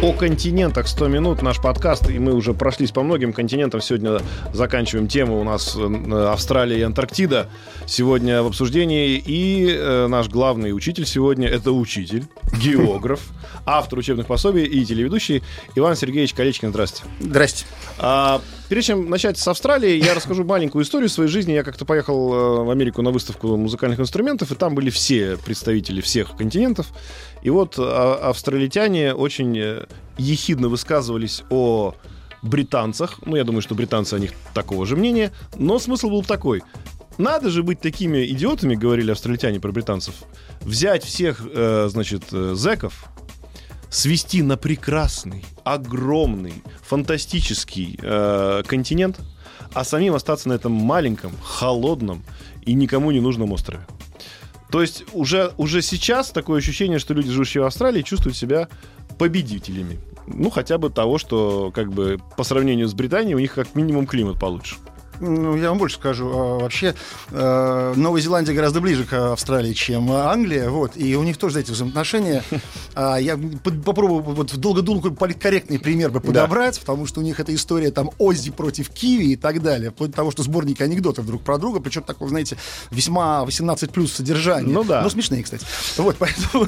О континентах 100 минут наш подкаст, и мы уже прошлись по многим континентам. Сегодня заканчиваем тему у нас э, Австралия и Антарктида. Сегодня в обсуждении. И э, наш главный учитель сегодня это учитель, географ, автор учебных пособий и телеведущий Иван Сергеевич Колечкин. Здравствуйте. Здрасте. А, прежде чем начать с Австралии, я расскажу маленькую историю своей жизни. Я как-то поехал э, в Америку на выставку музыкальных инструментов, и там были все представители всех континентов. И вот а, австралитяне очень э, ехидно высказывались о британцах. Ну, я думаю, что британцы о них такого же мнения. Но смысл был такой. Надо же быть такими идиотами, говорили австралитяне про британцев, взять всех, э, значит, э, зэков, свести на прекрасный, огромный, фантастический э, континент, а самим остаться на этом маленьком, холодном и никому не нужном острове. То есть уже, уже сейчас такое ощущение, что люди, живущие в Австралии, чувствуют себя победителями. Ну, хотя бы того, что как бы по сравнению с Британией у них как минимум климат получше. Ну, я вам больше скажу. А, Вообще, э, Новая Зеландия гораздо ближе к Австралии, чем Англия. Вот, и у них тоже, знаете, взаимоотношения. А, Я попробую вот долго-долго политкорректный пример бы подобрать, потому что у них эта история там Оззи против Киви и так далее. Вплоть до того, что сборники анекдотов друг про друга, причем такого, знаете, весьма 18 плюс содержания. Ну да. Ну, смешные, кстати. Вот, поэтому,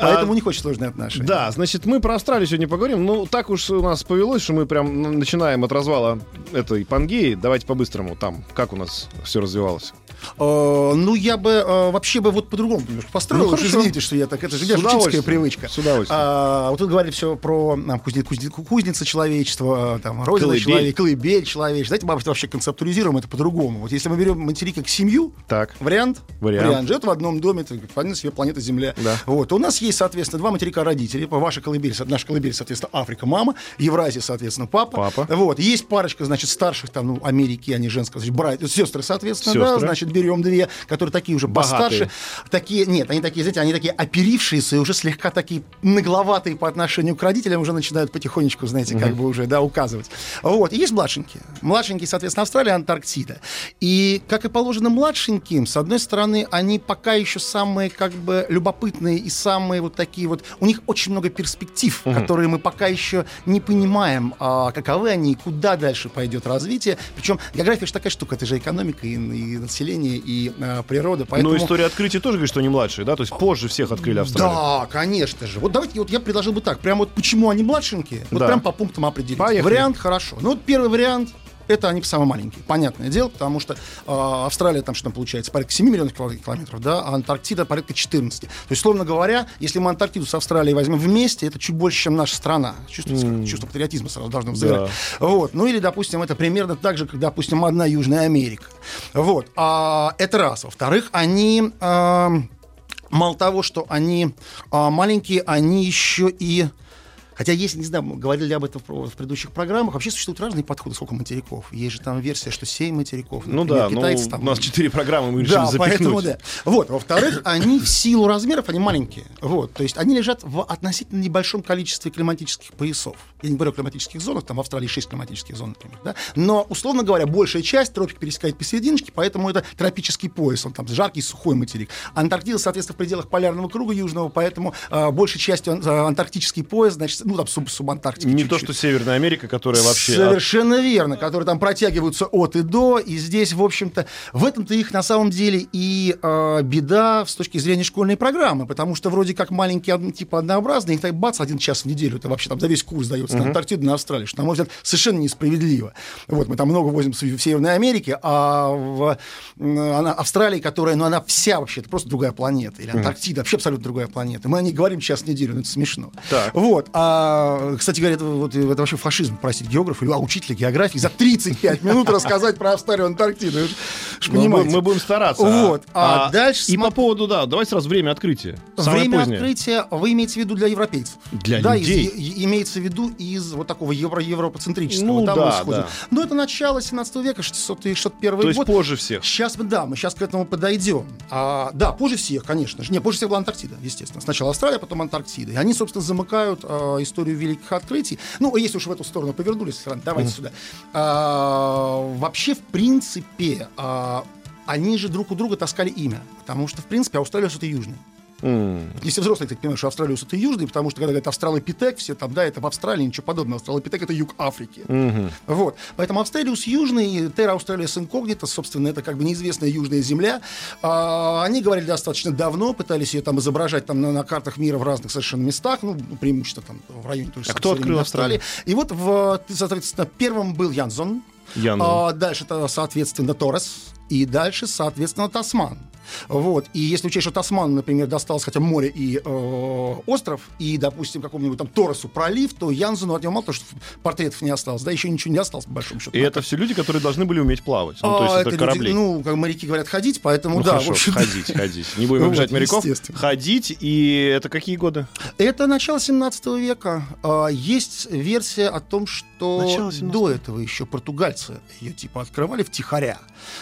поэтому у них очень сложные отношения. Да, значит, мы про Австралию сегодня поговорим. Ну, так уж у нас повелось, что мы прям начинаем от развала этой Пангеи. Давайте по-быстрому там, как у нас все развивалось. Э, ну, я бы э, вообще бы вот по-другому немножко построил. Ну, хорошо. извините, что я так... Это же С я же учительская удовольствием. привычка. С удовольствием. А, вот тут говорили все про а, кузни- кузни- кузница человечества, там, родина Колыбель. человека, колыбель человечества. Давайте мы вообще концептуализируем это по-другому. Вот если мы берем материк как семью, Так. Вариант? Вариант. Живет в одном доме, это планета себе планета Земля. Да. Вот. У нас есть, соответственно, два материка родителей. Ваша колыбель, наша колыбель, соответственно, Африка, мама. Евразия, соответственно, папа. Папа. Вот. Есть парочка, значит, старших, там, ну, Америки, они женского, значит, братья, сестры, соответственно, да, Сестры. значит, берем две, которые такие уже Богатые. постарше. Такие, нет, они такие, знаете, они такие оперившиеся и уже слегка такие нагловатые по отношению к родителям, уже начинают потихонечку, знаете, как бы уже, да, указывать. Вот. И есть младшенькие. Младшенькие, соответственно, Австралия, Антарктида. И, как и положено младшеньким, с одной стороны, они пока еще самые, как бы, любопытные и самые вот такие вот... У них очень много перспектив, которые мы пока еще не понимаем, а, каковы они, и куда дальше пойдет развитие. Причем география же такая штука, это же экономика и, и население, и а, природа. Поэтому... Но история открытия тоже говорит, что они младшие, да? То есть позже всех открыли Австралию. Да, конечно же. Вот давайте, вот я предложил бы так, прям вот почему они младшенькие, вот Да. прям по пунктам определить. Поехали. Вариант хорошо. Ну вот первый вариант, это они самые маленькие, понятное дело, потому что э, Австралия там что там получается, порядка 7 миллионов кило- километров, да, а Антарктида порядка 14. То есть, словно говоря, если мы Антарктиду с Австралией возьмем вместе, это чуть больше, чем наша страна. Чувствуется, как чувство патриотизма сразу должно взыграть. Вот. Ну или, допустим, это примерно так же, как, допустим, одна Южная Америка. Вот. А, это раз. Во-вторых, они... эм, мало того, что они а, маленькие, они еще и Хотя есть, не знаю, говорили об этом в предыдущих программах, вообще существуют разные подходы, сколько материков. Есть же там версия, что 7 материков. Ну например, да, ну, китайцы там- у нас четыре программы, мы решили да, запихнуть. поэтому да. Вот, во-вторых, они в силу размеров, они маленькие. Вот, то есть они лежат в относительно небольшом количестве климатических поясов. Я не говорю о климатических зонах, там в Австралии 6 климатических зон, например, да. Но, условно говоря, большая часть тропик пересекает посерединочке, поэтому это тропический пояс, он там жаркий, сухой материк. Антарктида, соответственно, в пределах полярного круга южного, поэтому а, большей частью а, антарктический пояс, значит, ну там суб субантарктика Не то, чуть-чуть. что Северная Америка, которая вообще... Совершенно верно, которые там протягиваются от и до, и здесь, в общем-то, в этом-то их на самом деле и э, беда с точки зрения школьной программы, потому что вроде как маленькие, типа однообразные, их так бац, один час в неделю, это вообще там за весь курс дается на Антарктиду, на Австралию, что, на мой взгляд, совершенно несправедливо. Вот, мы там много возим в Северной Америке, а в она- Австралии, которая, ну, она вся вообще, это просто другая планета, или Антарктида, вообще абсолютно другая планета. Мы о ней говорим час в неделю, ну, это смешно. Так. Вот. А А, кстати говоря, это, вот, это вообще фашизм, простите, географ или а, учителя географии за 35 минут рассказать про Австралию Антарктиду. Мы, будем, мы будем стараться. Вот. А, а дальше... И см... по поводу, да, давай сразу время открытия. Самое время позднее. открытия вы имеете в виду для европейцев. Для да, людей. Из, имеется в виду из вот такого евро европоцентрического. Ну, там да, да. Но это начало 17 века, 601 То есть год. позже всех. Сейчас мы, да, мы сейчас к этому подойдем. А, да, позже всех, конечно же. Не, позже всех была Антарктида, естественно. Сначала Австралия, потом Антарктида. И они, собственно, замыкают а, историю великих открытий. Ну, если уж в эту сторону повернулись, давайте mm. сюда. А, вообще, в принципе, а, они же друг у друга таскали имя. Потому что, в принципе, Австралия это южный. Mm. Если взрослые, кстати, понимают, что Австралиус это южный, потому что когда говорят Австралопитек, все там, да, это в Австралии, ничего подобного. Австралопитек это юг Африки. Mm-hmm. Вот. Поэтому Австралиус южный, Terra Australis Incognita, собственно, это как бы неизвестная южная земля. А, они говорили достаточно давно, пытались ее там изображать там на, на картах мира в разных совершенно местах, ну, преимущественно там в районе той же а кто открыл Австралии. Австралию? И вот, в, соответственно, первым был Янзон, Янзон. а, дальше это, соответственно, Торрес, и дальше, соответственно, Тасман. Вот. И если учесть, что Тасман, например, достался хотя море и э, остров, и, допустим, какому-нибудь там Торосу пролив, то Янзену от него мало того, что портретов не осталось, да, еще ничего не осталось, по большому счету. И это все люди, которые должны были уметь плавать. Ну, то есть А, это, люди, корабли. ну, как моряки говорят, ходить, поэтому Ну, да, хорошо, в общем ходить, ходить. Не будем обижать моряков. Ходить, и это какие годы? Это начало 17 века. А, Есть версия о том, что Начало 17 до этого еще португальцы ее типа открывали втихаря.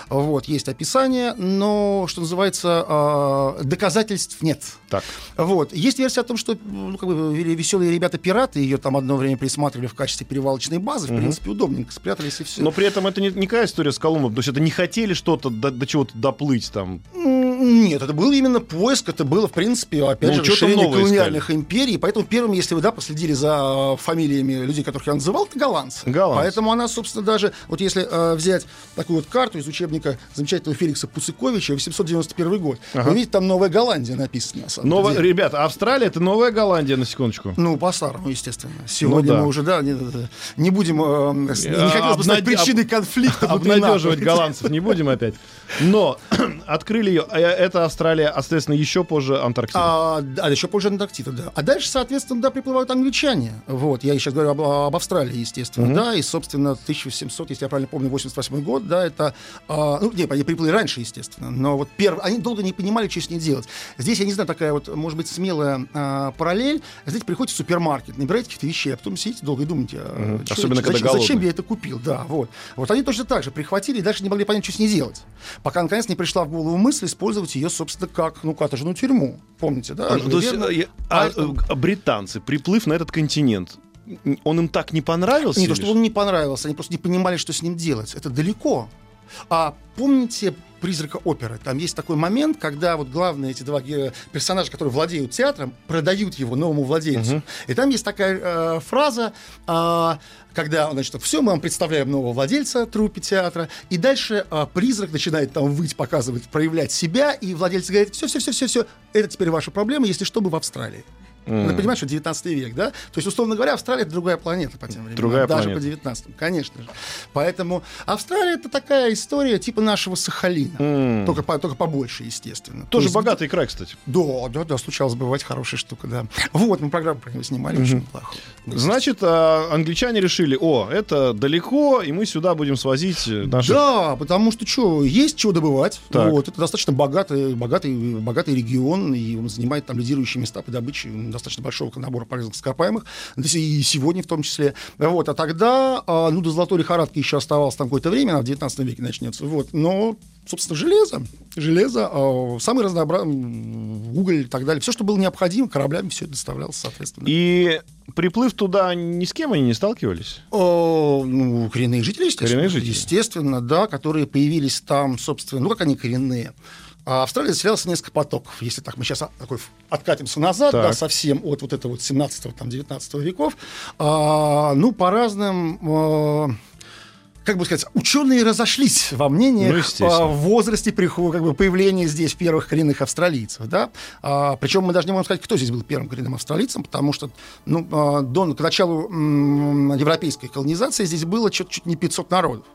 Вот, есть описание, но, что называется, а, доказательств нет. Так. Вот. Есть версия о том, что ну, как бы, веселые ребята-пираты ее там одно время присматривали в качестве перевалочной базы. В Мгм. принципе, удобненько спрятались и все. Но при этом это не, никакая история с Колумбом. То есть это не хотели что-то до, до чего-то доплыть там. Нет, это был именно поиск, это было, в принципе, опять Ну, же, расширение колониальных империй. Поэтому первым, если вы, да, последили за фамилиями людей, которых я называл, это голландцы. Голландцы. Поэтому она, собственно, даже, вот если э, взять такую вот карту из учебника замечательного Феликса Пуциковича, 891 год, Ага. вы видите, там Новая Голландия написано. на Ново- деле. Ребята, Австралия это Новая Голландия, на секундочку. Ну, по-старому, естественно. Сегодня Ну да. мы уже, да, не, не будем, э, с- не А, хотелось бы обнаде- причиной конфликта. Обнадеживать голландцев не будем опять. Но открыли ее. Это Австралия, а, соответственно, еще позже Антарктида. А, да, еще позже Антарктида, да. А дальше, соответственно, да, приплывают англичане. Вот, я сейчас говорю об, об Австралии, естественно, да, и, собственно, 1700, если я правильно помню, 88 год, да, это, а, ну, не, они приплыли раньше, естественно, но вот первый, они долго не понимали, что с ней делать. Здесь, я не знаю, такая вот, может быть, смелая а, параллель. Знаете, приходите в супермаркет, набираете каких-то вещей, а потом сидите долго и думаете, а, Мгм. чё- Особенно, когда зачем, зачем голодный. я это купил, да, вот. Вот они точно так же прихватили и дальше не могли понять, что с ней делать. Пока, наконец, не пришла в голову мысль использовать ее, собственно, как, ну, каторжную тюрьму. Помните, да? А, то есть, Верно? э, я- а, Альтон. э, британцы, приплыв на этот континент, он им так не понравился? Не то, что он не понравился, они просто не понимали, что с ним делать. Это далеко. А помните «Призрака оперы»? Там есть такой момент, когда вот главные эти два персонажа, которые владеют театром, продают его новому владельцу. Мгм. И там есть такая э, фраза, а, когда, значит, все, мы вам представляем нового владельца труппе театра, и дальше а, призрак начинает там выть, показывать, проявлять себя, и владелец говорит, все-все-все-все-все, это теперь ваша проблема, если что, бы в Австралии. Надо понимать, что 19 век, да? То есть, условно говоря, Австралия это другая планета по тем временам. Другая даже планета. по 19 конечно же. Поэтому Австралия это такая история типа нашего Сахалина. М. Только, по- только побольше, естественно. То Тоже есть, богатый край, кстати. Да, да, да, случалось бывать хорошая штука, да. Вот, мы программу про него снимали, очень неплохо. Значит, а, англичане решили, о, это далеко, и мы сюда будем свозить э, наши... Да, потому что что, есть чего добывать. Так. Вот, это достаточно богатый, богатый, богатый регион, и он занимает там лидирующие места по добыче достаточно большого набора полезных ископаемых, и сегодня в том числе. Вот, а тогда, а, ну, до золотой лихорадки еще оставалось там какое-то время, она в 19 веке начнется. Вот, но собственно, железо, железо, а, самый разнообразный уголь и так далее. Все, что было необходимо, кораблями все это доставлялось, соответственно. И приплыв туда, ни с кем они не сталкивались? О, ну, коренные жители, естественно. Коренные жители. Естественно, да, которые появились там, собственно, ну, как они коренные. А Австралия заселялась несколько потоков. Если так мы сейчас такой откатимся назад, Так. да, совсем от вот этого вот 17 там, 19 веков, а, ну, по разным... а, как бы сказать, ученые разошлись во Ну, мнениях естественно. а, в возрасте как бы, появления здесь первых коренных австралийцев. Да? А, причем мы даже не можем сказать, кто здесь был первым коренным австралийцем, потому что ну, а, до, к началу м, европейской колонизации здесь было чуть, чуть не 500 народов.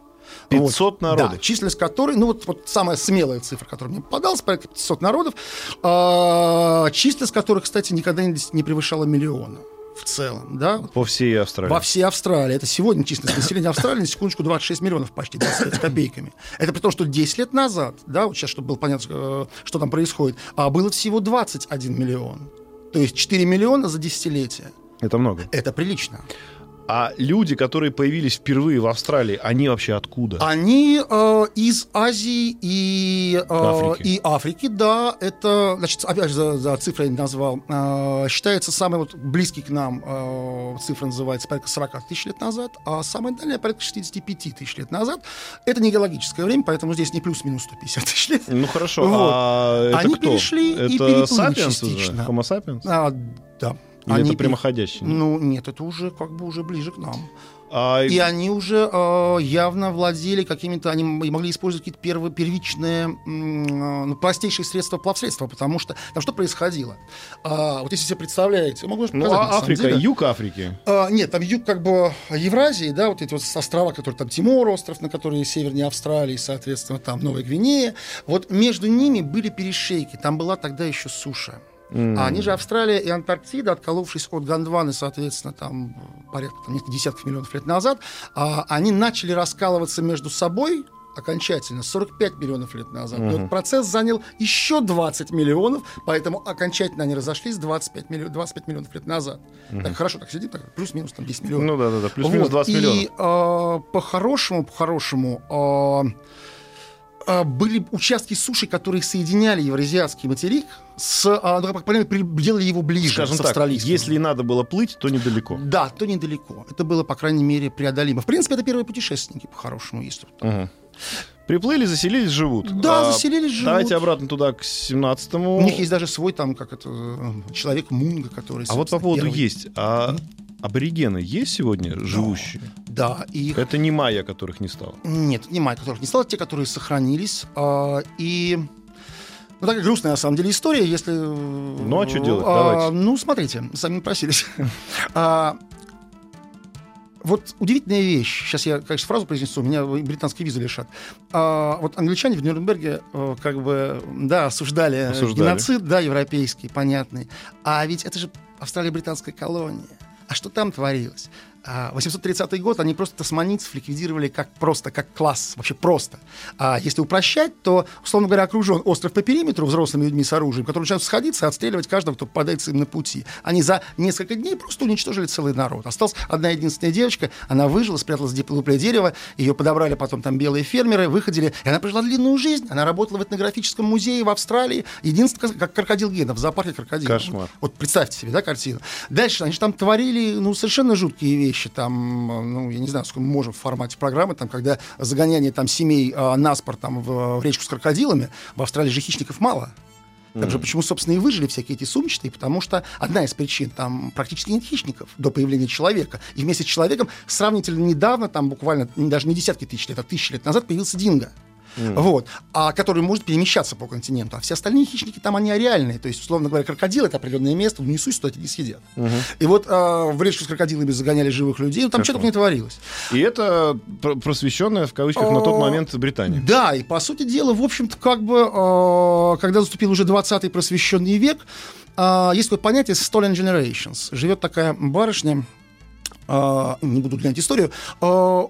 500 народов? Да, численность которой, ну вот, вот самая смелая цифра, которая мне попадалась, порядка 500 народов, а, численность которых, кстати, никогда не, не превышала миллиона. в целом, да, По всей Австралии. во всей Австралии. Это сегодня численность населения Австралии, на секундочку, 26 миллионов почти, 25 с копейками. Это при том, что 10 лет назад, да, вот сейчас, чтобы было понятно, э, что там происходит, а было всего 21 миллион. То есть 4 миллиона за десятилетие. Это много. Это прилично. А люди, которые появились впервые в Австралии, они вообще откуда? Они э, из Азии и, э, Африки. и Африки, да. Это, значит, опять же, за, за цифры я не назвал. Э, считается самый вот близкий к нам э, цифра называется порядка 40 тысяч лет назад, а самая дальняя порядка 65 тысяч лет назад. Это не геологическое время, поэтому здесь не плюс-минус 150 тысяч лет. Ну хорошо, Вот. а это Они кто? перешли и это переплыли сапиенс частично. Homo sapiens? А, да. Или Они это прямоходящий? Ну, нет, это уже как бы уже ближе к нам. А, И они уже э, явно владели какими-то, они могли использовать какие-то первые, первичные, э, ну, простейшие средства плавсредства, потому что там что происходило? А, вот если себе представляете, могу ну, показать, а Африка, деле. юг Африки. А, нет, там юг как бы Евразии, да, вот эти вот острова, которые там Тимор остров, на которые севернее Австралии, соответственно, там Новая Гвинея. Вот между ними были перешейки, там была тогда еще суша. А они же Австралия и Антарктида, отколовшись от Гондваны, соответственно, там порядка там, несколько десятков миллионов лет назад, а, они начали раскалываться между собой окончательно 45 миллионов лет назад. И вот процесс занял еще 20 миллионов, поэтому окончательно они разошлись 25, миллион- 25 миллионов лет назад. Так хорошо, так сидим, так, плюс-минус там 10 миллионов. Ну да-да-да, плюс-минус Вот. 20 и, миллионов. э, по-хорошему, по-хорошему, э, были участки суши, которые соединяли Евразиатский материк с, э, ну, делали его ближе Скажем с так, австралийским. если и надо было плыть, то недалеко. Да, то недалеко. Это было, по крайней мере, преодолимо. В принципе, это первые путешественники, по-хорошему, если так. Мгм. Приплыли, заселились, живут. Да, А, заселились, живут. Давайте обратно туда, к 17-му. У них есть даже свой там, как это, э, человек Мунга, который... А вот по поводу первый. есть. А аборигены есть сегодня живущие? Да, и их Это не майя, которых не стало. Нет, не майя, которых не стало, те, которые сохранились. а, и ну, такая грустная, на самом деле, история, если... Ну, а что делать? Давайте. Ну, смотрите, сами просились. А, вот удивительная вещь. Сейчас я, конечно, фразу произнесу, меня британские визы лишат. А, вот англичане в Нюрнберге э, как бы, да, осуждали, Осуждали. геноцид, да, европейский, понятный. А ведь это же Австралия-британская колония. А что там творилось? А, 830 год они просто тасманийцев ликвидировали как просто, как класс, вообще просто. А если упрощать, то, условно говоря, окружен остров по периметру взрослыми людьми с оружием, которые начинают сходиться и отстреливать каждого, кто попадается им на пути. Они за несколько дней просто уничтожили целый народ. Осталась одна единственная девочка, она выжила, спряталась в диплопле дерева, ее подобрали потом там белые фермеры, выходили, и она прожила длинную жизнь. Она работала в этнографическом музее в Австралии, единственное, как крокодил Гена, в зоопарке крокодилов. Кошмар. Вот представьте себе, да, картину. Дальше они же там творили, ну, совершенно жуткие вещи. Там, ну, я не знаю, сколько мы можем в формате программы, там, когда загоняние там семей э, на спор там в, в речку с крокодилами, в Австралии же хищников мало. Так же почему, собственно, и выжили всякие эти сумчатые, потому что одна из причин, там практически нет хищников до появления человека. И вместе с человеком сравнительно недавно, там буквально даже не десятки тысяч лет, а тысячи лет назад появился динго. Вот, а который может перемещаться по континенту. А все остальные хищники там они реальные. То есть, условно говоря, крокодил это определенное место, в несусь, туда не съедят. И вот а, в речку с крокодилами загоняли живых людей, ну там что Кошмар. только не творилось. И это пр- просвещенная, в кавычках, на тот О, момент Британия. Да, и по сути дела, в общем-то, как бы, э, когда наступил уже 20-й просвещенный век, э, есть такое понятие stolen generations. Живет такая барышня, э, не буду глянуть историю, э,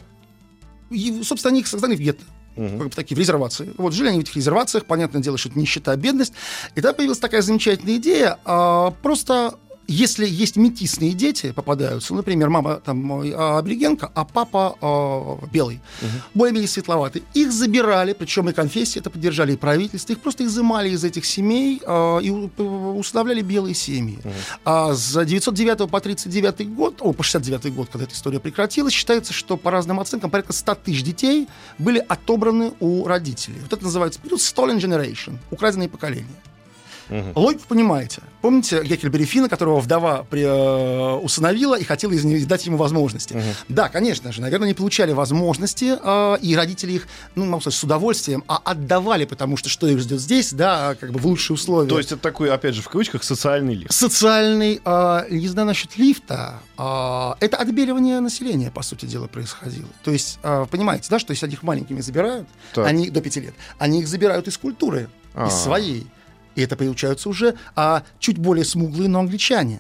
и, собственно, они их создали в гетто. Бы такие в резервации. Вот жили они в этих резервациях, понятное дело, что это нищета, бедность. И тогда появилась такая замечательная идея, а, просто если есть метисные дети попадаются, например, мама там э, аборигенка, а папа э, белый, более-менее светловатый, их забирали, причем и конфессии это поддержали, и правительство, их просто изымали из этих семей э, и устанавливали белые семьи. А с 909 по 39 год, о, по 69 год, когда эта история прекратилась, считается, что по разным оценкам порядка 100 тысяч детей были отобраны у родителей. Вот это называется период stolen generation, украденные поколения. Логику понимаете. Помните Геккельбери Финна, которого вдова при, э, усыновила и хотела из дать ему возможности? Да, конечно же, наверное, не получали возможности, э, и родители их, ну, могу сказать, с удовольствием, а отдавали, потому что что их ждет здесь, да, как бы в лучшие условия. То есть это такой, опять же, в кавычках, социальный лифт. Социальный, э, не знаю насчет лифта, э, это отбеливание населения, по сути дела, происходило. То есть, э, понимаете, да, что если они их маленькими забирают, Так. они до пяти лет, они их забирают из культуры, А. из своей. И это получаются уже а, чуть более смуглые, но англичане.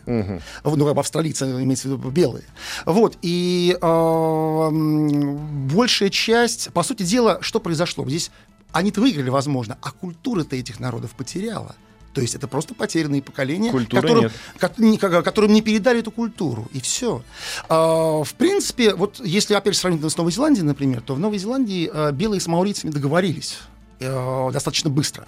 В- Ну, австралийцы, имеется в виду белые. Вот. И а, м, большая часть, по сути дела, что произошло? Здесь они-то выиграли, возможно, а культура-то этих народов потеряла. То есть это просто потерянные поколения, Культуры которым, нет. ко- не- ко- которым не передали эту культуру. И все. в принципе, вот если опять сравнить с Новой Зеландией, например, то в Новой Зеландии а, белые с маурицами договорились э, достаточно быстро.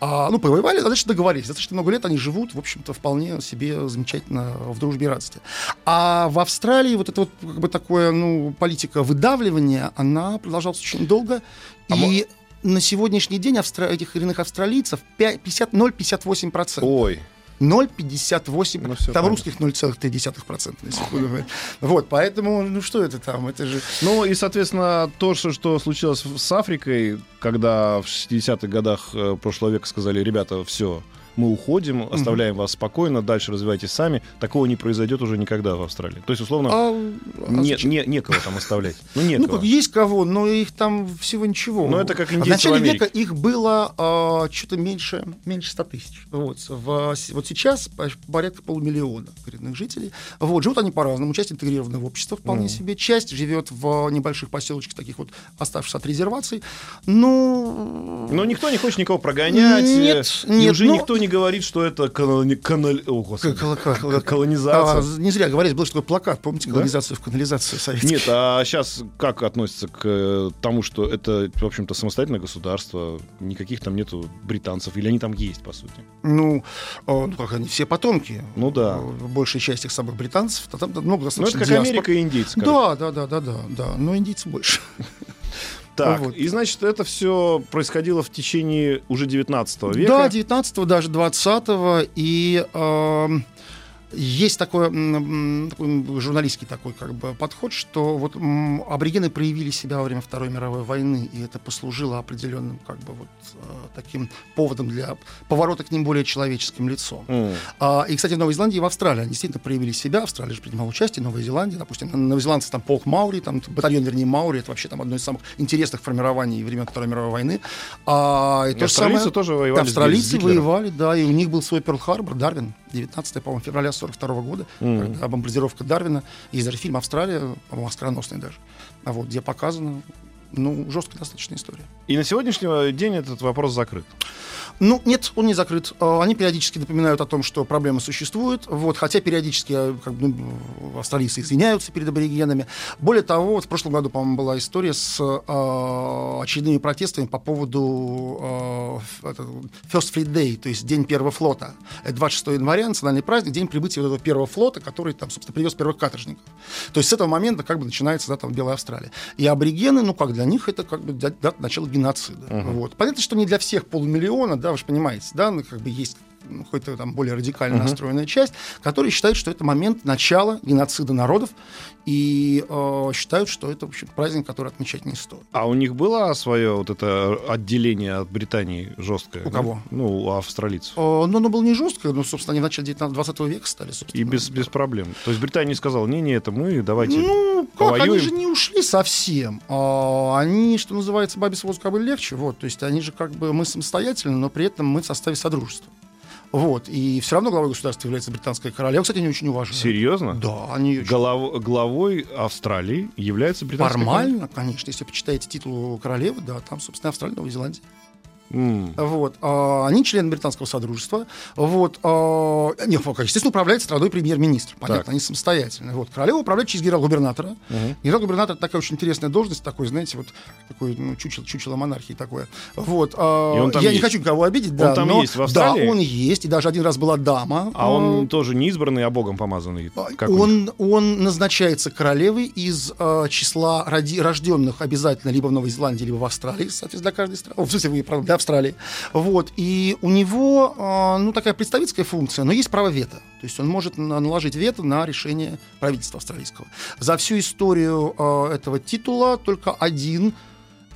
А, ну, повоевали, значит, договорились. Достаточно много лет они живут, в общем-то, вполне себе замечательно в дружбе и радости. А в Австралии вот это вот как бы такое, ну, политика выдавливания, она продолжалась очень долго. А и на сегодняшний день австра... этих коренных австралийцев 5, 50, 0,58%. Ой, 0,58%. Ну, там понятно. русских 0,3%, на секунду. говоря. Вот, поэтому, ну что это там, это же... Ну и, соответственно, то, что, случилось с Африкой, когда в 60-х годах э, прошлого века сказали, ребята, все, мы уходим, оставляем вас спокойно, дальше развивайтесь сами, такого не произойдет уже никогда в Австралии. То есть, условно, А, а не, зачем? не- некого там оставлять. Ну, Ну, некого. как есть кого, но их там всего ничего. Ну, это как В индейцы начале в века их было что-то меньше, меньше 100 тысяч. Вот, в- вот сейчас по- порядка полумиллиона коренных жителей. Вот, живут они по-разному. Часть интегрирована в общество вполне себе. Часть живет в небольших поселочках, таких вот оставшихся от резерваций. Ну, Но никто не хочет никого прогонять. Нет, э, нет, уже но- никто не говорит, что это канали- о, господи, кол- колонизация. а, не зря говорить, был такой плакат, помните, Да? колонизацию в канализацию советскую. Нет, а сейчас как относится к э, тому, что это, в общем-то, самостоятельное государство, никаких там нету британцев, или они там есть, по сути? Ну, э, ну, как они все потомки. Ну да. Э, Большая часть их самых британцев. а Там много Ну, это как диаспор. Америка и индейцы. короче. Да, да, да, да, да, да. Но индийцев больше. Так, Вот. и значит, это все происходило в течение уже 19 века. Да, 19-го, даже 20-го. И эм, есть м, такой журналистский такой как бы подход, что вот аборигены проявили себя во время Второй мировой войны, и это послужило определенным как бы вот э, таким поводом для поворота к ним более человеческим лицом. М. А, и, кстати, в Новой Зеландии и в Австралии они действительно проявили себя. Австралия же принимала участие, Новая Зеландия, допустим, новозеландцы там полк Маури, там батальон, вернее, Маури, это вообще там одно из самых интересных формирований времен Второй мировой войны. А, и И то же самое- тоже воевали Австралийцы воевали, да, и у них был свой Перл-Харбор, Дарвин, 19 по-моему, февраля 42 года, Мгм. когда бомбардировка Дарвина. Есть даже фильм «Австралия», по-моему, оскароносный даже, а вот, где показано, ну, жесткая достаточно история. И на сегодняшний день этот вопрос закрыт. Ну, нет, он не закрыт. А, Они периодически напоминают о том, что проблема существует, вот, хотя периодически а, как бы, ну, австралийцы извиняются перед аборигенами. Более того, вот в прошлом году, по-моему, была история с а, очередными протестами по поводу это, First Fleet Day, то есть День первого флота. Это 26 января, национальный праздник, день прибытия вот этого первого флота, который, там, собственно, привез первых каторжников. То есть с этого момента как бы начинается да, там, Белая Австралия. И аборигены, ну как для них это как бы дата дата начала геноцида. Вот. Понятно, что не для всех полумиллиона, да, вы же понимаете, да, ну, как бы есть ну, какая-то там более радикально настроенная часть, которые считают, что это момент начала геноцида народов и э, считают, что это, в общем, праздник, который отмечать не стоит. А у них было свое вот это отделение от Британии жесткое? У кого? Ну, у австралийцев. Э, Но оно было не жесткое, но, собственно, они в начале 19 20 века стали, собственно. И без, без проблем. То есть Британия сказала, не-не, это мы, давайте Ну, как, они же не ушли совсем. А, они, что называется, бабе с воздуха были легче. Вот, то есть они же как бы, мы самостоятельны, но при этом мы в составе содружества. Вот, и все равно главой государства является британская королева. Кстати, они очень уважают. Серьезно? Да, они очень- Голов- главой Австралии является британская Формально, конечно, если почитаете титул королевы, да, там, собственно, Австралия, Новая Зеландия. М. Вот. а, они члены британского содружества. Вот. а, Нет, естественно, управляет страной премьер-министр. Понятно, Так. они самостоятельны. Вот. Королева управляет через генерал-губернатора. Мгм. Генерал-губернатор это такая очень интересная должность, такой, знаете, вот такой ну, чучело, чучело монархии такое. Вот. а, И он там я есть? не хочу никого обидеть, да. там но- есть в Австралии? Да, он есть. И даже один раз была дама. А он тоже не избранный, а богом помазанный. Как? Он, он назначается королевой из э, числа роди- рожденных обязательно либо в Новой Зеландии, либо в Австралии, соответственно, для каждой страны. О, в смысле, вы, правда, Австралии. Вот. И у него, э, ну, такая представительская функция, но есть право вето. То есть он может на- наложить вето на решение правительства австралийского. За всю историю э, этого титула только один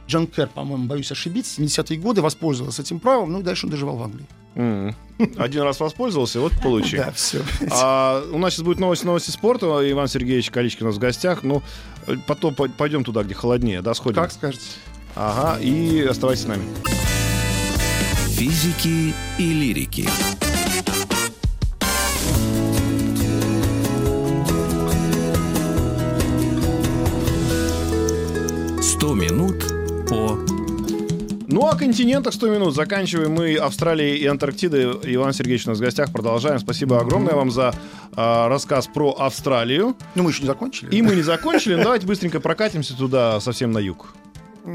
Джон Кер, по-моему, боюсь ошибиться, 70-е годы воспользовался этим правом, ну и дальше он доживал в Англии. М. Один раз воспользовался, вот получил. Да, все. А, у нас сейчас будет новость новости спорта. Иван Сергеевич Каличкин у нас в гостях. Ну, потом по- пойдем туда, где холоднее, да, сходим? Как скажете? Ага, и оставайтесь с нами. Физики и лирики. Сто минут по Ну, о континентах 100 минут. Заканчиваем мы Австралией и Антарктидой. Иван Сергеевич у нас в гостях. Продолжаем. Спасибо огромное вам за а, рассказ про Австралию. Ну, мы еще не закончили. И мы не закончили. но Давайте быстренько прокатимся туда, совсем на юг.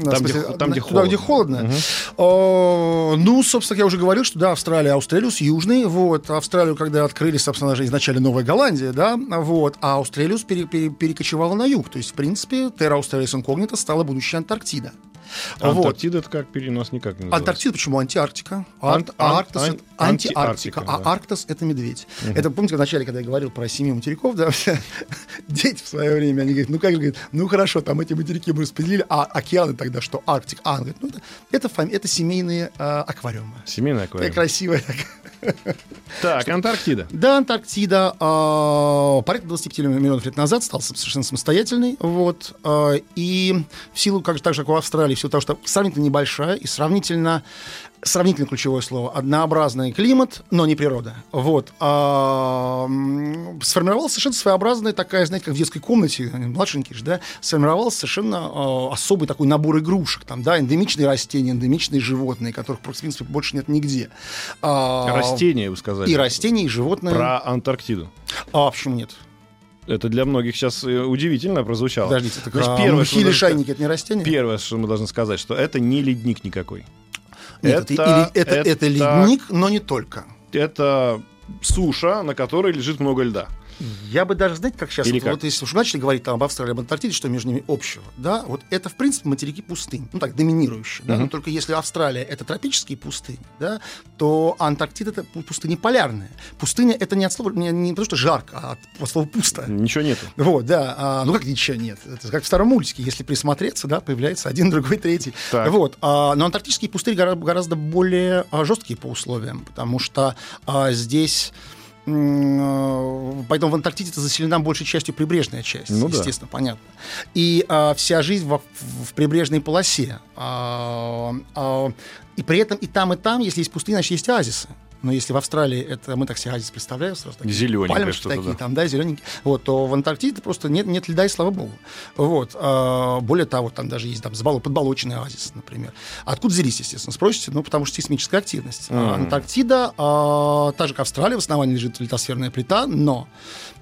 Там, где смысле, хо- там, где туда, холодно. где холодно. О, ну, собственно, я уже говорил, что да, Австралия, Аустралиус южный, вот, Австралию, когда открыли, собственно, даже изначально Новая Голландия, да, вот, а Аустралиус пере- пере- перекочевала на юг, то есть, в принципе, Terra Australis Incognita стала будущая Антарктида. А Вот. Антарктида это как перенос никак не называется. Антарктида почему? Антиарктика. Ант- Ар- а ан- Арктос ан- антиарктика. А да. Арктос это медведь. Это помните, вначале, когда я говорил про семью материков, да, дети в свое время, они говорят, ну как же, ну хорошо, там эти материки мы распределили, а океаны тогда что? Арктик. А, он говорит, ну это, это, это семейные а, аквариумы. Семейный Такая аквариум. красивая такая. Так, Антарктида. Да, Антарктида а, порядка 25 миллионов лет назад стала совершенно самостоятельной. Вот, а, и в силу, как, так же, как у Австралии, в силу того, что сравнительно небольшая и сравнительно сравнительно ключевое слово, однообразный климат, но не природа. Вот. А, сформировалась совершенно своеобразная такая, знаете, как в детской комнате, они младшенькие же, да, сформировался совершенно а, особый такой набор игрушек, там, да, эндемичные растения, эндемичные животные, которых, в принципе, больше нет нигде. А, Растения, вы сказали. И растения, и животные. Про Антарктиду. А почему нет? Это для многих сейчас э, удивительно прозвучало. Подождите, так, Значит, а первое, мухи мы или должны шайники это не растения? Первое, что мы должны сказать, что это не ледник никакой. Нет, это, это- это это- ледник, но не только. Это суша, на которой лежит много льда. Я бы даже, знаете, как сейчас, Или вот, как? вот если уж начали говорить там об Австралии, об Антарктиде, что между ними общего, да, вот это, в принципе, материки пустынь, ну так, доминирующие, да, Мгм. но только если Австралия — это тропические пустыни, да, то Антарктида — это пу- пустыня полярная. Пустыня — это не от слова, не, не потому что жарко, а от слова пусто. Ничего нету. Вот, да. а, ну как ничего нет. Это как в старом мультике. Если присмотреться, да, появляется один, другой, третий. Так. Вот. а, но антарктические пустыри гора- гораздо более а, жесткие по условиям, потому что а, здесь Поэтому в Антарктиде это заселена большей частью прибрежная часть, Ну да. естественно, понятно. И а, вся жизнь во- в, прибрежной полосе. А, а, и при этом и там, и там, если есть пустыни, значит, есть оазисы. Но если в Австралии это мы так себе оазис представляем сразу. такие Зелёненькое пальмочки что-то, такие, да. там, да, зелененькие. Вот, то в Антарктиде просто нет, нет льда, и слава богу. Вот. а, более того, там даже есть там подболоченный оазис, например. Откуда взялись, естественно, спросите? Ну, потому что сейсмическая активность. Мгм. Антарктида, а, та же, как Австралия, в основании лежит литосферная плита, но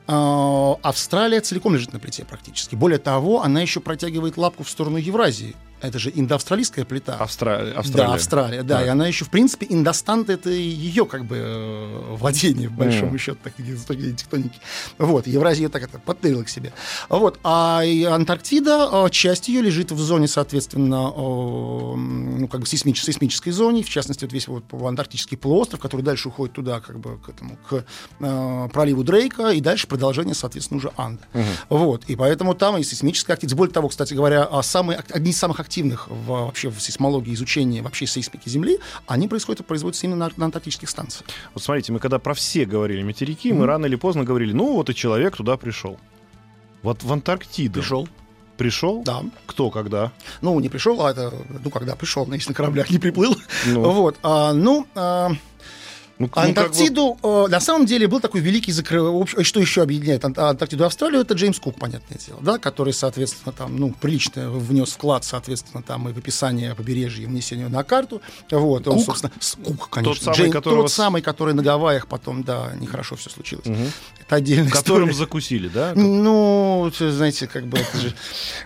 а, Австралия целиком лежит на плите практически. Более того, она еще протягивает лапку в сторону Евразии. Это же индоавстралийская плита. Австра- Австралия. Да, Австралия, да. Так. И она еще, в принципе, Индостант это ее как бы э, владение, в большом Мгм. счете, такие с точки зрения тектоники. Вот, Евразия так это подтырила к себе. Вот, а Антарктида, э, часть ее лежит в зоне, соответственно, э, ну, как бы сейсмич- сейсмической зоне, в частности, вот весь вот антарктический полуостров, который дальше уходит туда, как бы, к этому, к э, проливу Дрейка, и дальше продолжение, соответственно, уже Анда. Вот, и поэтому там и сейсмическая активность. Более того, кстати говоря, а самые, одни из самых активных в, вообще в сейсмологии изучения вообще сейсмики Земли, они происходят, производятся именно на, на антарктических станциях. Вот смотрите, мы когда про все говорили материки, мы рано или поздно говорили, ну вот и человек туда пришел. Вот в Антарктиду. Пришел. Пришел? Да. Кто, когда? Ну, не пришел, а это, ну, когда пришел, если на кораблях не приплыл. Ну, Вот. а, ну, а, ну, ну, как бы- Антарктиду, э, на самом деле, был такой великий закрыватель. Что еще объединяет Ан- Антарктиду и Австралию? Это Джеймс Кук, понятное дело, да, который, соответственно, там, ну, прилично внес вклад, соответственно, там и в описание побережья, и внесение на карту. Вот, он, Кук? собственно, с- Кук, конечно. самый, которого Тот самый, который на Гавайях потом, да, нехорошо все случилось. Мгм. Это отдельная Которым история. закусили, да? Ну, это, знаете, как бы это же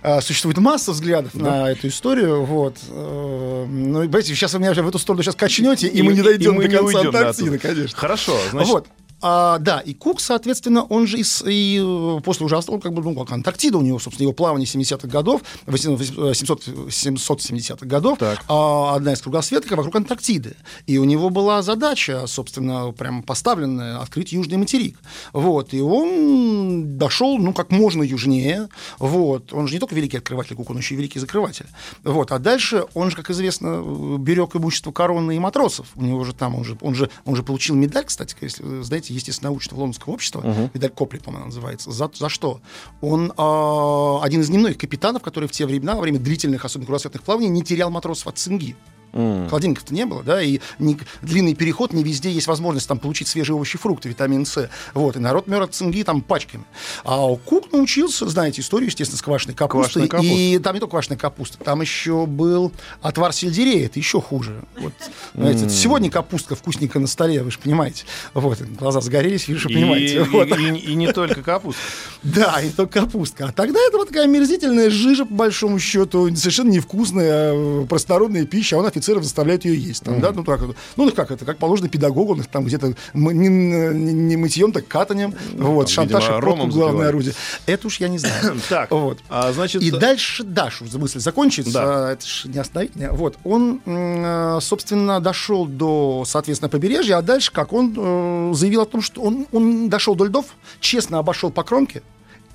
а, существует масса взглядов на эту историю, вот. Э, Ну, и, понимаете, сейчас вы меня в эту сторону сейчас качнете, и, мы не дойдем мы до конца Антарктиды, оттуда. конечно. Хорошо, значит, Вот. А, да, и Кук, соответственно, он же из, и э, после остался, как бы, ну, как Антарктида у него, собственно, его плавание 70-х годов, 700 770-х годов, Так. а, одна из кругосветок вокруг Антарктиды. И у него была задача, собственно, прям поставленная, открыть южный материк. Вот, и он дошел, ну, как можно южнее, вот. Он же не только великий открыватель Кук, он еще и великий закрыватель. Вот, а дальше он же, как известно, берег имущество короны и матросов. У него же там, он же, он же, он же получил медаль, кстати, если вы знаете, естественно-научного лондонского общества, медаль Копли, по-моему, называется. За, за что? Он а, один из немногих капитанов, который в те времена, во время длительных, особенно кругосветных плаваний, не терял матросов от цинги. М. Холодильников-то не было, да, и не- длинный переход, не везде есть возможность там получить свежие овощи, фрукты, витамин С. Вот, и народ мер от цинги там пачками. А Кук научился, знаете, историю, естественно, с квашеной капустой. Квашеной капустой. И там не только квашеная капуста, там еще был отвар сельдерея, это еще хуже. Вот, знаете, сегодня капустка вкусненько на столе, вы же понимаете. Вот, глаза загорелись, вы же И, понимаете. и- Вот. и- и не только капуста. Да, и только капустка. А тогда это вот такая омерзительная жижа, по большому счету, совершенно невкусная, э, простонародная пища, а он офицеров заставляет ее есть. Там, да? Ну, так, вот. ну, как это, как положено педагогу, там где-то м- не, не- мытьем, так катанием. вот, там, шантаж видимо, ромом главное запивают. орудие. Это уж я не знаю. Так, Вот. а значит... И дальше Дашу, за мысль закончится, Да. а, это ж не остановить меня. Вот, он, э, собственно, дошел до, соответственно, побережья, а дальше как? Он э, заявил о том, что он, он дошел до льдов, честно обошел по кромке,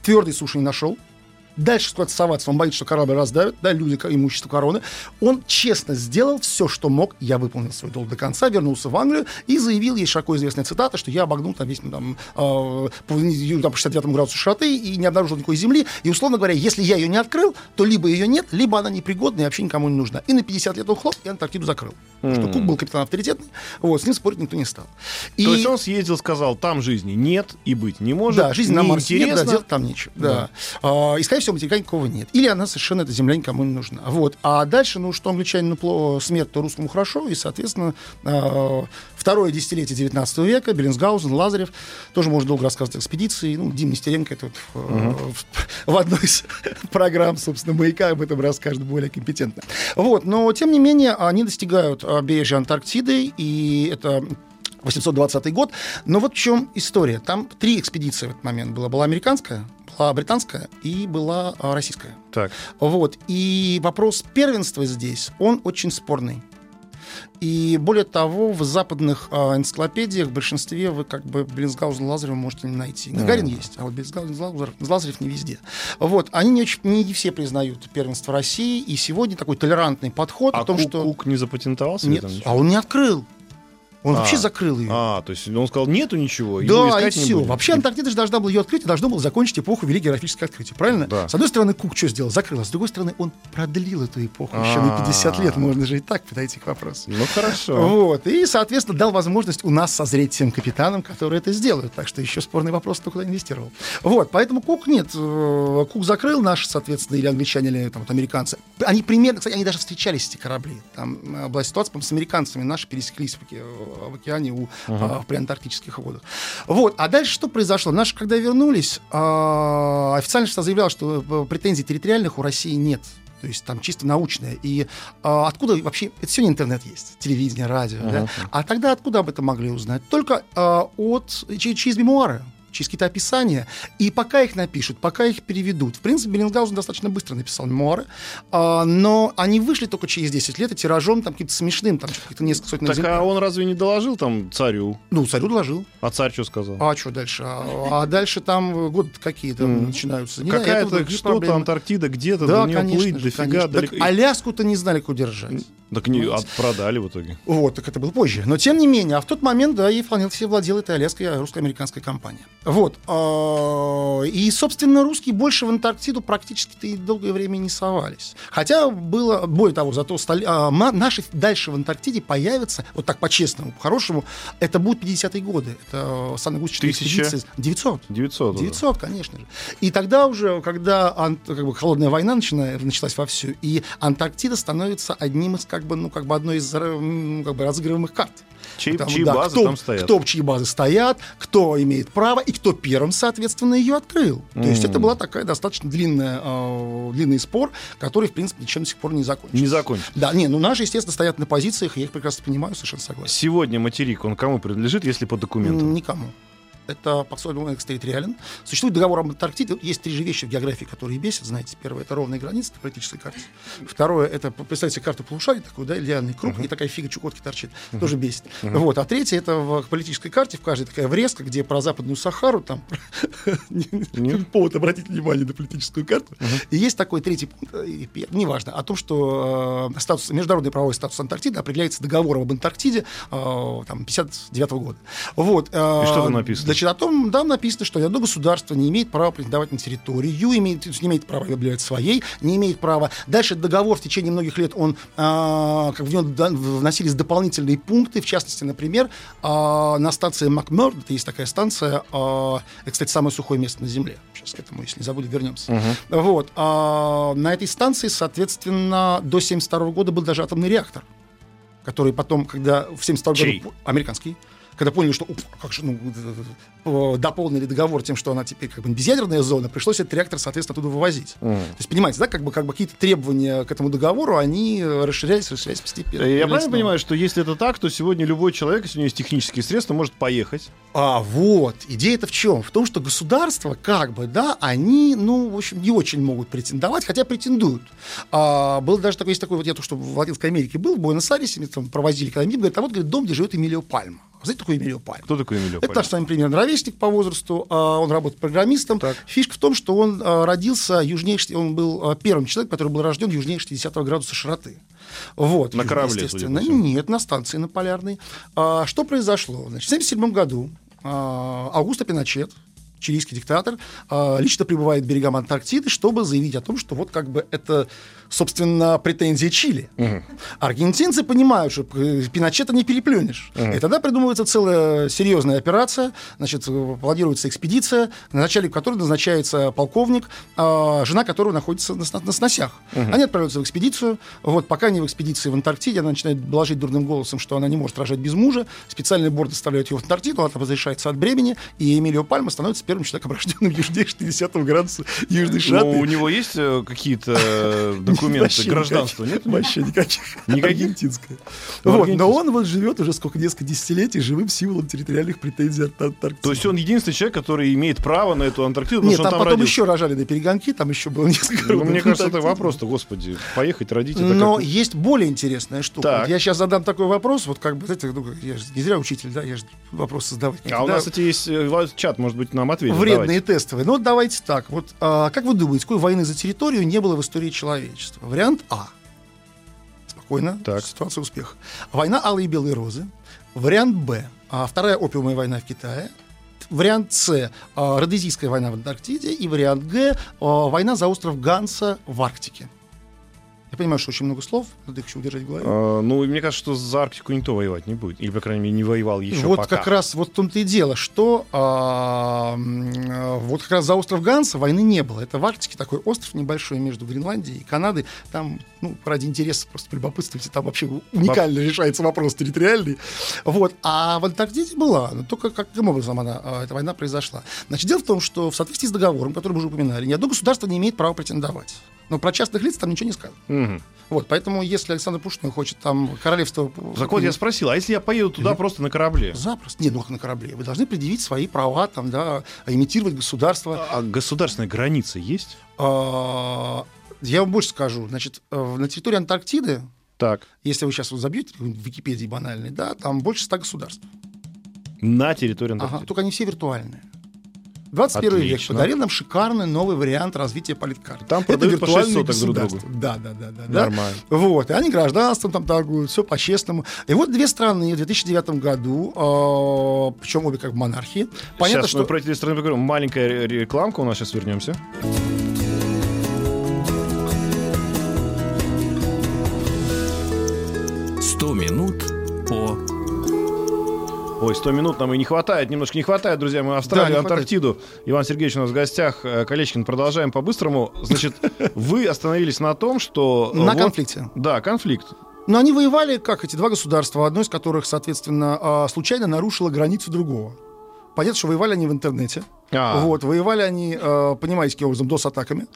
твердой суши не нашел, Дальше куда-то соваться, он боится, что корабль раздавит, да, люди, имущество короны. Он честно сделал все, что мог. Я выполнил свой долг до конца, вернулся в Англию и заявил, есть широко известная цитата, что я обогнул там весь, ну, там, э, по, там, по 69 градусу широты и не обнаружил никакой земли. И, условно говоря, если я ее не открыл, то либо ее нет, либо она непригодна и вообще никому не нужна. И на 50 лет он хлоп, и Антарктиду закрыл. Что Кук был капитан авторитетный, вот, с ним спорить никто не стал. И... То есть он съездил, сказал, там жизни нет и быть не может. Да, жизнь на Марсе нет, да, делать там нечего. Да. А, и, скорее всего, материка никакого нет. Или она совершенно, эта земля никому не нужна. Вот. А дальше, ну, что англичанину плохо, смерть, то русскому хорошо. И, соответственно, а, второе десятилетие 19 века, Беллинсгаузен, Лазарев, тоже можно долго рассказывать о экспедиции. Ну, Дим Нестеренко, это вот э, в, в одной из программ, собственно, «Маяка» об этом расскажет более компетентно. Вот. Но, тем не менее, они достигают а, бережья Антарктиды, и это 820 год. Но вот в чем история. Там три экспедиции в этот момент было. Была американская, британская и была а, российская. Так. Вот. И вопрос первенства здесь, он очень спорный. И более того, в западных а, энциклопедиях в большинстве вы как бы Беллинсгаузен Лазарева можете не найти. Гагарин есть, а вот Беллинсгаузен Лазарев, Лазарев не везде. Вот. Они не, очень, не все признают первенство России, и сегодня такой толерантный подход А о том, Кук, что... Кук не запатентовал себе Нет, а он не открыл. Он А. вообще закрыл ее. А, то есть он сказал, нету ничего, его Да, и все. Вообще Антарктида же должна была ее открыть, и должно было закончить эпоху Великой географической открытия, правильно? Да. С одной стороны, Кук что сделал? Закрыл, а с другой стороны, он продлил эту эпоху еще на 50 лет. А. Можно же и так подойти к вопросу. Ну хорошо. Вот. И, соответственно, дал возможность у нас созреть тем капитанам, которые это сделают. Так что еще спорный вопрос, кто куда инвестировал. Вот. Поэтому Кук нет. э, Кук закрыл наши, соответственно, или англичане, или там, вот, американцы. Они примерно, кстати, они даже встречались, эти корабли. Там э, была ситуация, по-моему, с американцами. Наши пересеклись в, оке- в океане у, а, в приантарктических водах. Вот. А дальше что произошло? Наши, когда вернулись, а, официально что заявлял, что э, претензий территориальных у России нет. То есть там чисто научное. И а, откуда вообще... Это сегодня интернет есть, телевидение, радио. да? А тогда откуда об этом могли узнать? Только а, от, че- через мемуары через какие-то описания, и пока их напишут, пока их переведут. В принципе, Беллинсгаузен достаточно быстро написал мемуары, а, но они вышли только через 10 лет, и тиражом там каким-то смешным, там каких-то несколько сотен Так экземпляров. а он разве не доложил там царю? Ну, царю доложил. А царь что сказал? А что дальше? А, а дальше там годы какие-то начинаются. Не Какая-то что-то. Антарктида где-то, Да, до нее конечно плыть дофига конечно. далеко. Так Аляску-то не знали, куда держать. Так не, продали в итоге. Вот, так это было позже. Но тем не менее, а в тот момент, да, ей вполне себе владела эта Аляской русско-американская компания. Вот. А, И, собственно, русские больше в Антарктиду практически-то и долгое время не совались. Хотя было, более того, зато стали, а, наши дальше в Антарктиде появятся, вот так по-честному, по-хорошему, это будут 50-е годы. Это самый гусечная Тысяча? экспедиция. 900. 900. уже. 900, конечно же. И тогда уже, когда как бы, холодная война начина- началась вовсю, и Антарктида становится одним из, как бы, ну, как бы одной из как бы, разыгрываемых карт. Чьи, Потому, чьи да, базы кто, там стоят? Кто, чьи базы стоят, кто имеет право, и кто первым, соответственно, ее открыл. То есть это была такая достаточно длинная, э, длинный спор, который, в принципе, ничем до сих пор не закончился. Не закончится. Да, не, ну наши, естественно, стоят на позициях, и я их прекрасно понимаю, совершенно согласен. Сегодня материк, он кому принадлежит, если по документам? Никому. Это подсольный экстерриториален. Существует договор об Антарктиде. Есть три же вещи в географии, которые бесят, знаете. Первое — это ровные границы на политической карте. Второе — это, представьте себе карту полушария, такую, да, идеальный круг, и такая фига Чукотки торчит. Тоже бесит. Вот. А третье — это в политической карте, в каждой такая врезка, где про Западную Сахару, там, повод обратить внимание на политическую карту. И есть такой третий пункт, э, неважно, о том, что э, статус, международный правовой статус Антарктиды определяется договором об Антарктиде э, там, 59 года. Вот. И что там написано? Значит, о том, там написано, что ни одно государство не имеет права претендовать на территорию, имеет, не имеет права объявлять своей, не имеет права. Дальше договор в течение многих лет, он, а, как в него вносились дополнительные пункты, в частности, например, а, на станции Макмерд, это есть такая станция, а, это, кстати, самое сухое место на Земле. Сейчас к этому, если не забудем, вернемся. Мгм. Вот. А, на этой станции, соответственно, до 1972 года был даже атомный реактор, который потом, когда в 1972 Чей? году... Американский. Когда поняли, что уп, как же, ну, дополнили договор тем, что она теперь как бы безъядерная зона, пришлось этот реактор, соответственно, оттуда вывозить. Мгм. То есть, понимаете, да, как бы, как бы какие-то требования к этому договору, они э, расширялись, расширялись постепенно. Я правильно понимаю, что если это так, то сегодня любой человек, если у него есть технические средства, может поехать. А вот, идея-то в чем? В том, что государства, как бы, да, они, ну, в общем, не очень могут претендовать, хотя претендуют. А, был даже такой, есть такой, вот я то, что в Латинской Америке был, в Буэнос-Айресе, там провозили, когда мне говорят, а вот, говорит, дом, где живет Эмилио Пальма. А Знаете, такой Эмилио Пальма? Кто такой Эмилио Это Пальма? наш с вами примерно ровесник по возрасту. а, Он работает программистом. Так. Фишка в том, что он а, родился южнее, он был первым человеком, который был рожден южнее 60 градуса широты. Вот, На корабле, естественно. Нет, на станции на полярной. А, что произошло? Значит, в 1977 году а, Аугусто Пиночет, чилийский диктатор, лично прибывает к берегам Антарктиды, чтобы заявить о том, что вот как бы это, собственно, претензии Чили. Аргентинцы понимают, что э, Пиночета не переплюнешь. И тогда придумывается целая серьезная операция, значит, э, планируется экспедиция, на начале которой назначается полковник, а, жена которого находится на, на сносях. Они отправляются в экспедицию. Вот, пока они в экспедиции в Антарктиде, она начинает блажить дурным голосом, что она не может рожать без мужа. Специальный борт доставляет ее в Антарктиду, она разрешается от бремени, и Эмилио Пальма становится первым человеком, рожденным южнее 60 градуса южной. Ну, у него есть э, какие-то документы, Вообще гражданства, никаких. нет? Вообще никаких. Никаких? Аргентинское. Ну, Вот, но он вот живет уже сколько, несколько десятилетий живым символом территориальных претензий от Антарктиды. То есть он единственный человек, который имеет право на эту Антарктиду, Нет, там там потом родился. еще рожали на перегонки, там еще было несколько Ну, мне кажется, это вопрос-то, господи, поехать родить. это Но как- есть более интересная штука. Так. Вот я сейчас задам такой вопрос, вот как бы, знаете, ну, я же не зря учитель, да, я же вопрос создавать. А у нас, кстати, есть э, чат, может быть, нам ответит. Вредные Давайте. тестовые. Ну, вот давайте так. Вот а, как вы думаете, какой войны за территорию не было в истории человечества? Вариант А. Спокойно. Так. Ситуация успеха. Война Алые и Белые Розы. Вариант Б. А, вторая опиумная война в Китае. Вариант С. а, Родезийская война в Антарктиде. И вариант Г. а, Война за остров Ганса в Арктике. Понимаю, что очень много слов, надо их еще удержать в голове. А, ну, мне кажется, что за Арктику никто воевать не будет. Или, по крайней мере, не воевал еще вот пока. как раз вот в том-то и дело, что а, а, вот как раз за остров Ганса войны не было. Это в Арктике такой остров небольшой между Гренландией и Канадой. Там, ну, ради интереса просто полюбопытствуйте, там вообще уникально решается вопрос территориальный. Вот. А в Антарктиде была, но только каким образом она, а, эта война произошла. Значит, дело в том, что в соответствии с договором, который мы уже упоминали, ни одно государство не имеет права претендовать. Но про частных лиц там ничего не сказано. Мгм. Вот, поэтому если Александр Пушкин хочет там королевство... Так вот, я спросил, а если я поеду туда просто на корабле? Запросто. Нет, ну как на корабле. Вы должны предъявить свои права, там, да, имитировать государство. А государственная граница есть? А, Я вам больше скажу. Значит, э, на территории Антарктиды, Так. если вы сейчас вот забьете в Википедии банальный, да, там больше ста государств. На территории Ага, Антарктиды. только они все виртуальные. 21 век Отлично. подарил нам шикарный новый вариант развития политкарты. Там Это по виртуальные 600 друг другу. Да, да, да, да. да. Нормально. Вот, и они гражданством там торгуют, все по-честному. И вот две страны в 2009 году, причем обе как монархии. Понятно, сейчас что... мы про эти страны поговорим. Маленькая ре- рекламка, у нас сейчас вернемся. Ой, 100 минут нам и не хватает, немножко не хватает, друзья. Мы Австралию, хватает. Антарктиду. Иван Сергеевич у нас в гостях. Э, Колечкин, продолжаем по-быстрому. Значит, вы остановились на том, что... э, На конфликте. Да, конфликт. Но они воевали, как эти два государства, одно из которых, соответственно, а, случайно нарушило границу другого. Понятно, что воевали они в интернете. А. Вот, воевали они, э, понимаете, каким образом, DOS-атаками.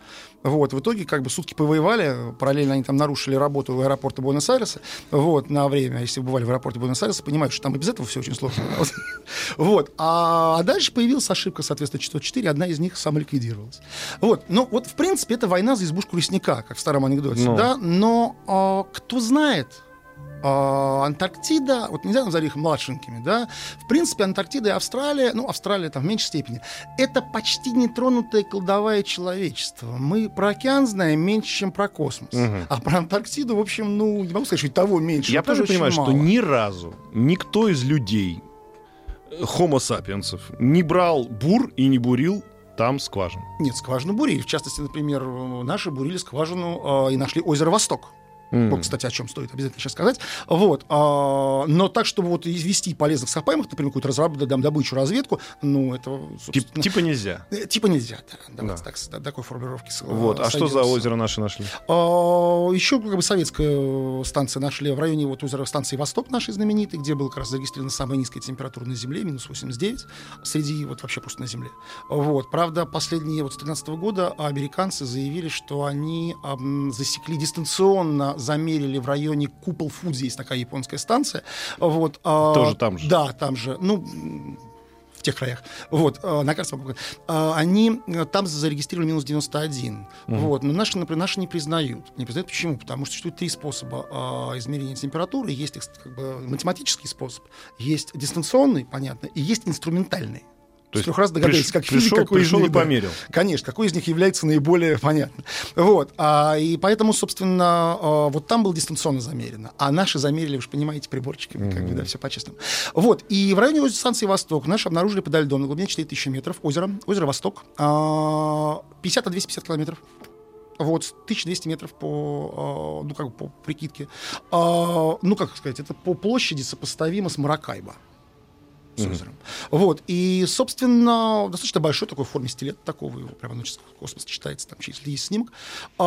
Вот, в итоге, как бы, сутки повоевали, параллельно они там нарушили работу аэропорта Буэнос-Айреса, вот, на время, если вы бывали в аэропорте Буэнос-Айреса, понимают, что там и без этого все очень сложно. Вот. А дальше появилась ошибка, соответственно, 404, одна из них самоликвидировалась. Вот, ну, вот, в принципе, это война за избушку лесника, как в старом анекдоте, Ну. да, но а, кто знает, Антарктида, вот нельзя назвать их младшенькими, да, в принципе, Антарктида и Австралия, ну, Австралия там в меньшей степени, это почти нетронутое колдовое человечество. Мы про океан знаем меньше, чем про космос. Мгм. А про Антарктиду, в общем, ну, не могу сказать, что и того меньше. Я тоже понимаю, очень что мало. ни разу никто из людей хомо сапиенсов не брал бур и не бурил там скважин. Нет, скважину бурили. В частности, например, наши бурили скважину э, и нашли озеро Восток. М. Вот, кстати, о чем стоит обязательно сейчас сказать. Вот. а, но так, чтобы вот извести полезных ископаемых, например, какую-то разраб- дам- добычу, разведку, ну, это, Тип- типа нельзя. э, типа нельзя. Да, давайте Да. так, до такой формулировки. Вот. А что за озеро наши нашли? А, Еще как бы советская э, станция нашли в районе вот озера станции Восток нашей знаменитой, где была как раз зарегистрирована самая низкая температура на Земле, минус 89, среди вот вообще просто на Земле. Вот. Правда, последние вот с 13 года американцы заявили, что они ам, засекли дистанционно, замерили в районе Купол Фудзи, есть такая японская станция. Вот. а, Тоже там же? Да, там же. Ну, в тех краях. Вот, э, на карте. А, Они э, там зарегистрировали минус 91. Вот, но наши, например, наши не признают. Не признают почему? Потому что существует три способа а, измерения температуры. Есть как бы, математический способ, есть дистанционный, понятно, и есть инструментальный. То есть трех раз догадались, приш- как физик, пришел- какой из пришел них, и да. померил. Конечно, какой из них является наиболее понятным. Вот. А, и поэтому, собственно, а, вот там было дистанционно замерено. А наши замерили, вы же понимаете, приборчиками, как бы, да, все по-честному. Вот. И в районе станции Восток наши обнаружили подо льдом на глубине 4000 метров озеро, озеро Восток, а, 50 на 250 километров. Вот, 1200 метров по, а, ну, как бы по прикидке. А, ну, как сказать, это по площади сопоставимо с Маракайбо с озером. Вот. И, собственно, достаточно большой такой в форме стилет такого, его прямо в космос читается, там, если есть снимок. А,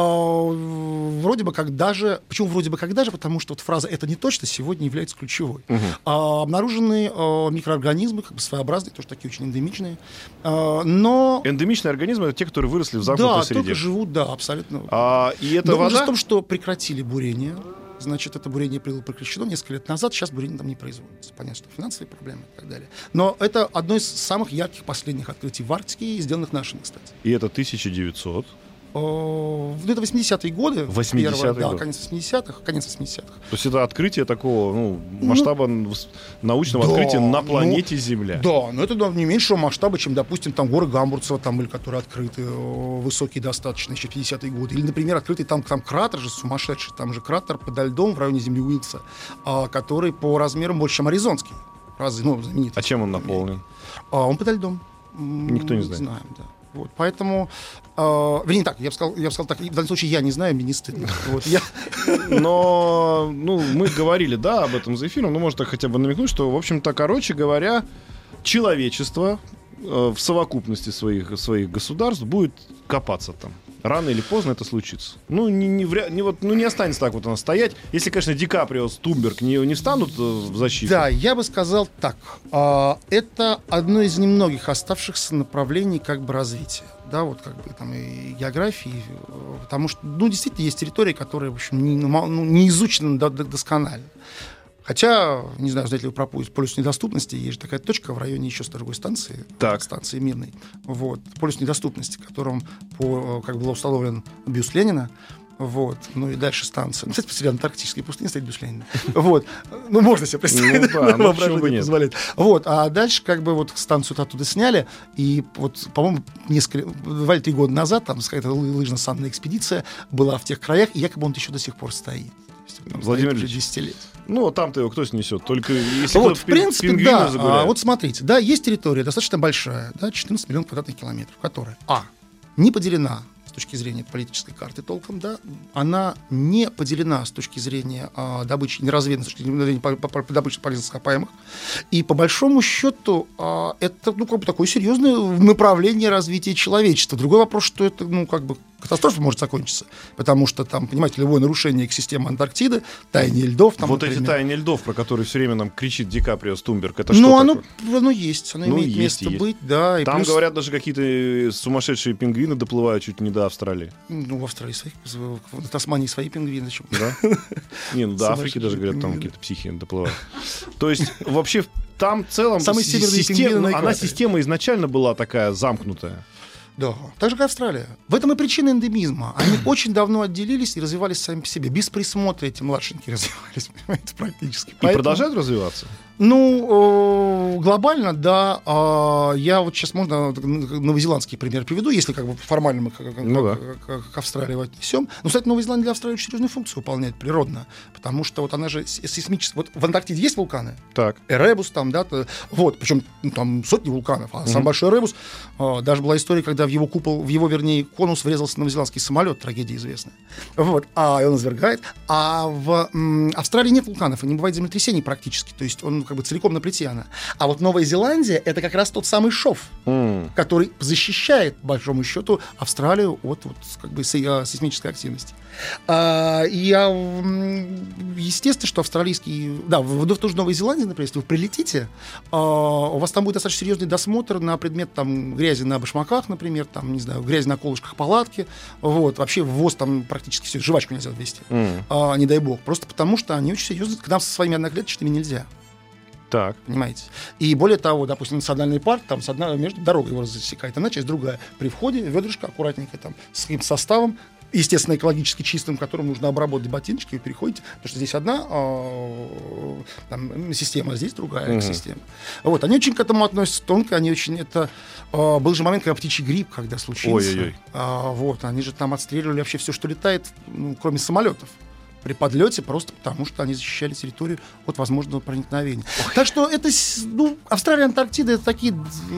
вроде бы как даже... Почему вроде бы как даже? Потому что вот фраза «это не точно» сегодня является ключевой. А, обнаружены а, микроорганизмы, как бы своеобразные, тоже такие очень эндемичные. А, но... Эндемичные организмы — это те, которые выросли в замкнутой Да, среде. только живут, да, абсолютно. А, и это Но вода? в том, что прекратили бурение. Значит, это бурение было прекращено несколько лет назад, сейчас бурение там не производится. Понятно, что финансовые проблемы и так далее. Но это одно из самых ярких последних открытий в Арктике, сделанных нашими, кстати. И это 1900. О, ну, это 80-е годы. 80-е первое, Да, годы. конец 80-х, конец 80-х. То есть это открытие такого ну, масштаба вс- научного да, открытия на ну, планете Земля. Да, но это да, не меньшего масштаба, чем, допустим, там горы Гамбурцева, там были, которые открыты, э, высокие достаточно, еще в 50-е годы. Или, например, открытый там, там кратер же сумасшедший, там же кратер подо льдом в районе земли Уилса, а, который по размерам больше, чем Аризонский. Раз, ну, знаменитый. А чем он наполнен? А он подо льдом. Никто не знает. Знаем, да. Вот, поэтому, э, вернее, так, я бы сказал, я бы сказал так, в данном случае я не знаю, мне не стыдно. Вот, я, Но, ну, мы говорили, да, об этом за эфиром, но можно хотя бы намекнуть, что, в общем-то, короче говоря, человечество э, в совокупности своих, своих государств будет копаться там. Рано или поздно это случится. Ну, не, не, вря- не вот, ну, не останется так вот она стоять. Если, конечно, Ди Каприо с Тумберг не, не встанут э, в защиту. Да, я бы сказал так. А, Это одно из немногих оставшихся направлений как бы развития. Да, вот как бы там и географии, э, потому что, ну, действительно, есть территории, которые, в общем, не, ну, ну, не изучены до- до- досконально. Хотя, не знаю, знаете ли вы про полюс, полюс недоступности, есть же такая точка в районе еще с другой станции, Так. станции Мирной. Вот, полюс недоступности, которым по, как был установлен бюст Ленина, вот, ну и дальше станция. Ну, Кстати, посреди Антарктической пустыни стоит бюст Ленина. Вот, ну можно себе представить, Ну да, ну, бы нет. позволяет. Вот, а дальше как бы вот станцию оттуда сняли, и вот, по-моему, несколько, два или три года назад там какая-то лы- лыжно-санная экспедиция была в тех краях, и якобы он еще до сих пор стоит. Владимир Ильич, 10 лет. Ну, а там-то его кто снесет? Только если Вот, в принципе, да. загуляет. А, вот смотрите, да, есть территория достаточно большая, да, 14 миллионов квадратных километров, которая, а, не поделена с точки зрения политической карты толком, да, она не поделена с точки зрения а, добычи, не разведана с точки зрения по- по- по- добычи полезных ископаемых. И по большому счету а, это, ну, как бы такое серьезное направление развития человечества. Другой вопрос, что это, ну, как бы катастрофа может закончиться, потому что там, понимаете, любое нарушение экосистемы Антарктиды, таяние льдов, там, вот эти например, тайны льдов, про которые все время нам кричит Ди Каприо с Тумберг, это ну, что оно, такое? оно есть, оно Ну, имеет есть место есть. быть, да. И Там, плюс, говорят, даже какие-то э, сумасшедшие пингвины доплывают чуть не до Австралии. Ну, в Австралии своих, в Тасмании свои пингвины. Да? Не, ну до Африки даже, говорят, там какие-то психи доплывают. То есть, вообще, там в целом Самые си- северные система- пингвины на она система изначально была такая замкнутая. Да, так же, как Австралия. В этом и причина эндемизма. Они очень давно отделились и развивались сами по себе. Без присмотра эти младшенькие развивались, понимаете, практически. И Поэтому- продолжают развиваться. Ну, э, глобально, да. А, я вот сейчас можно новозеландский пример приведу, если как бы формально мы как, Ну да. как- к Австралии отнесем. Но, кстати, Новая Зеландия для Австралии очень серьезную функцию выполняет природно, потому что вот она же сейсмическая. Вот в Антарктиде есть вулканы? Так. Эребус там, да, вот, причем ну, там сотни вулканов, а самый большой Эребус, а, даже была история, когда в его купол, в его, вернее, конус врезался новозеландский самолет, трагедия известная. Вот, а он извергает. А в Австралии нет вулканов, и не бывает землетрясений практически, то есть он как бы целиком на плите она. А вот Новая Зеландия — это как раз тот самый шов, М. который защищает, по большому счету, Австралию от вот, как бы, а, сейсмической активности. А, и естественно, что австралийский... Да, в, в ту же Новую Зеландию, например, если вы прилетите, а, у вас там будет достаточно серьезный досмотр на предмет там, грязи на башмаках, например, там, не знаю, грязи на колышках палатки. Вот. Вообще ввоз там практически все, жвачку нельзя ввести. М. А, не дай бог. Просто потому, что они очень серьезно... К нам со своими одноклеточными нельзя. Так. Понимаете? И более того, допустим, национальный парк, там с одной между дорогой его засекает, одна часть другая. При входе ведрышко аккуратненько там с каким составом, естественно, экологически чистым, которым нужно обработать ботиночки, вы переходите, потому что здесь одна а, там, система, а здесь другая Мгм. система. Вот, они очень к этому относятся тонко, они очень это... а, был же момент, когда птичий грипп, когда случился. Ой-ой-ой. А, вот, они же там отстреливали вообще все, что летает, ну, кроме самолетов при подлете, просто потому что они защищали территорию от возможного проникновения. Так что это, ну, Австралия, Антарктида, это такие,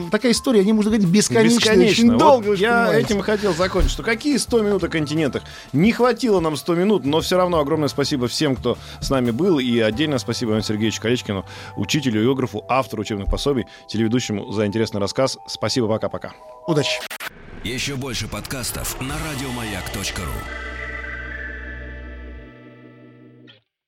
такая история, они, можно говорить, бесконечные, очень Вот долго. я понимаете. этим и хотел закончить, что какие 100 минут о континентах? Не хватило нам 100 минут, но все равно огромное спасибо всем, кто с нами был, и отдельно спасибо Ивану Сергеевичу Колечкину, учителю, географу, автору учебных пособий, телеведущему за интересный рассказ. Спасибо, пока-пока. Удачи. Еще больше подкастов на радиомаяк.ру.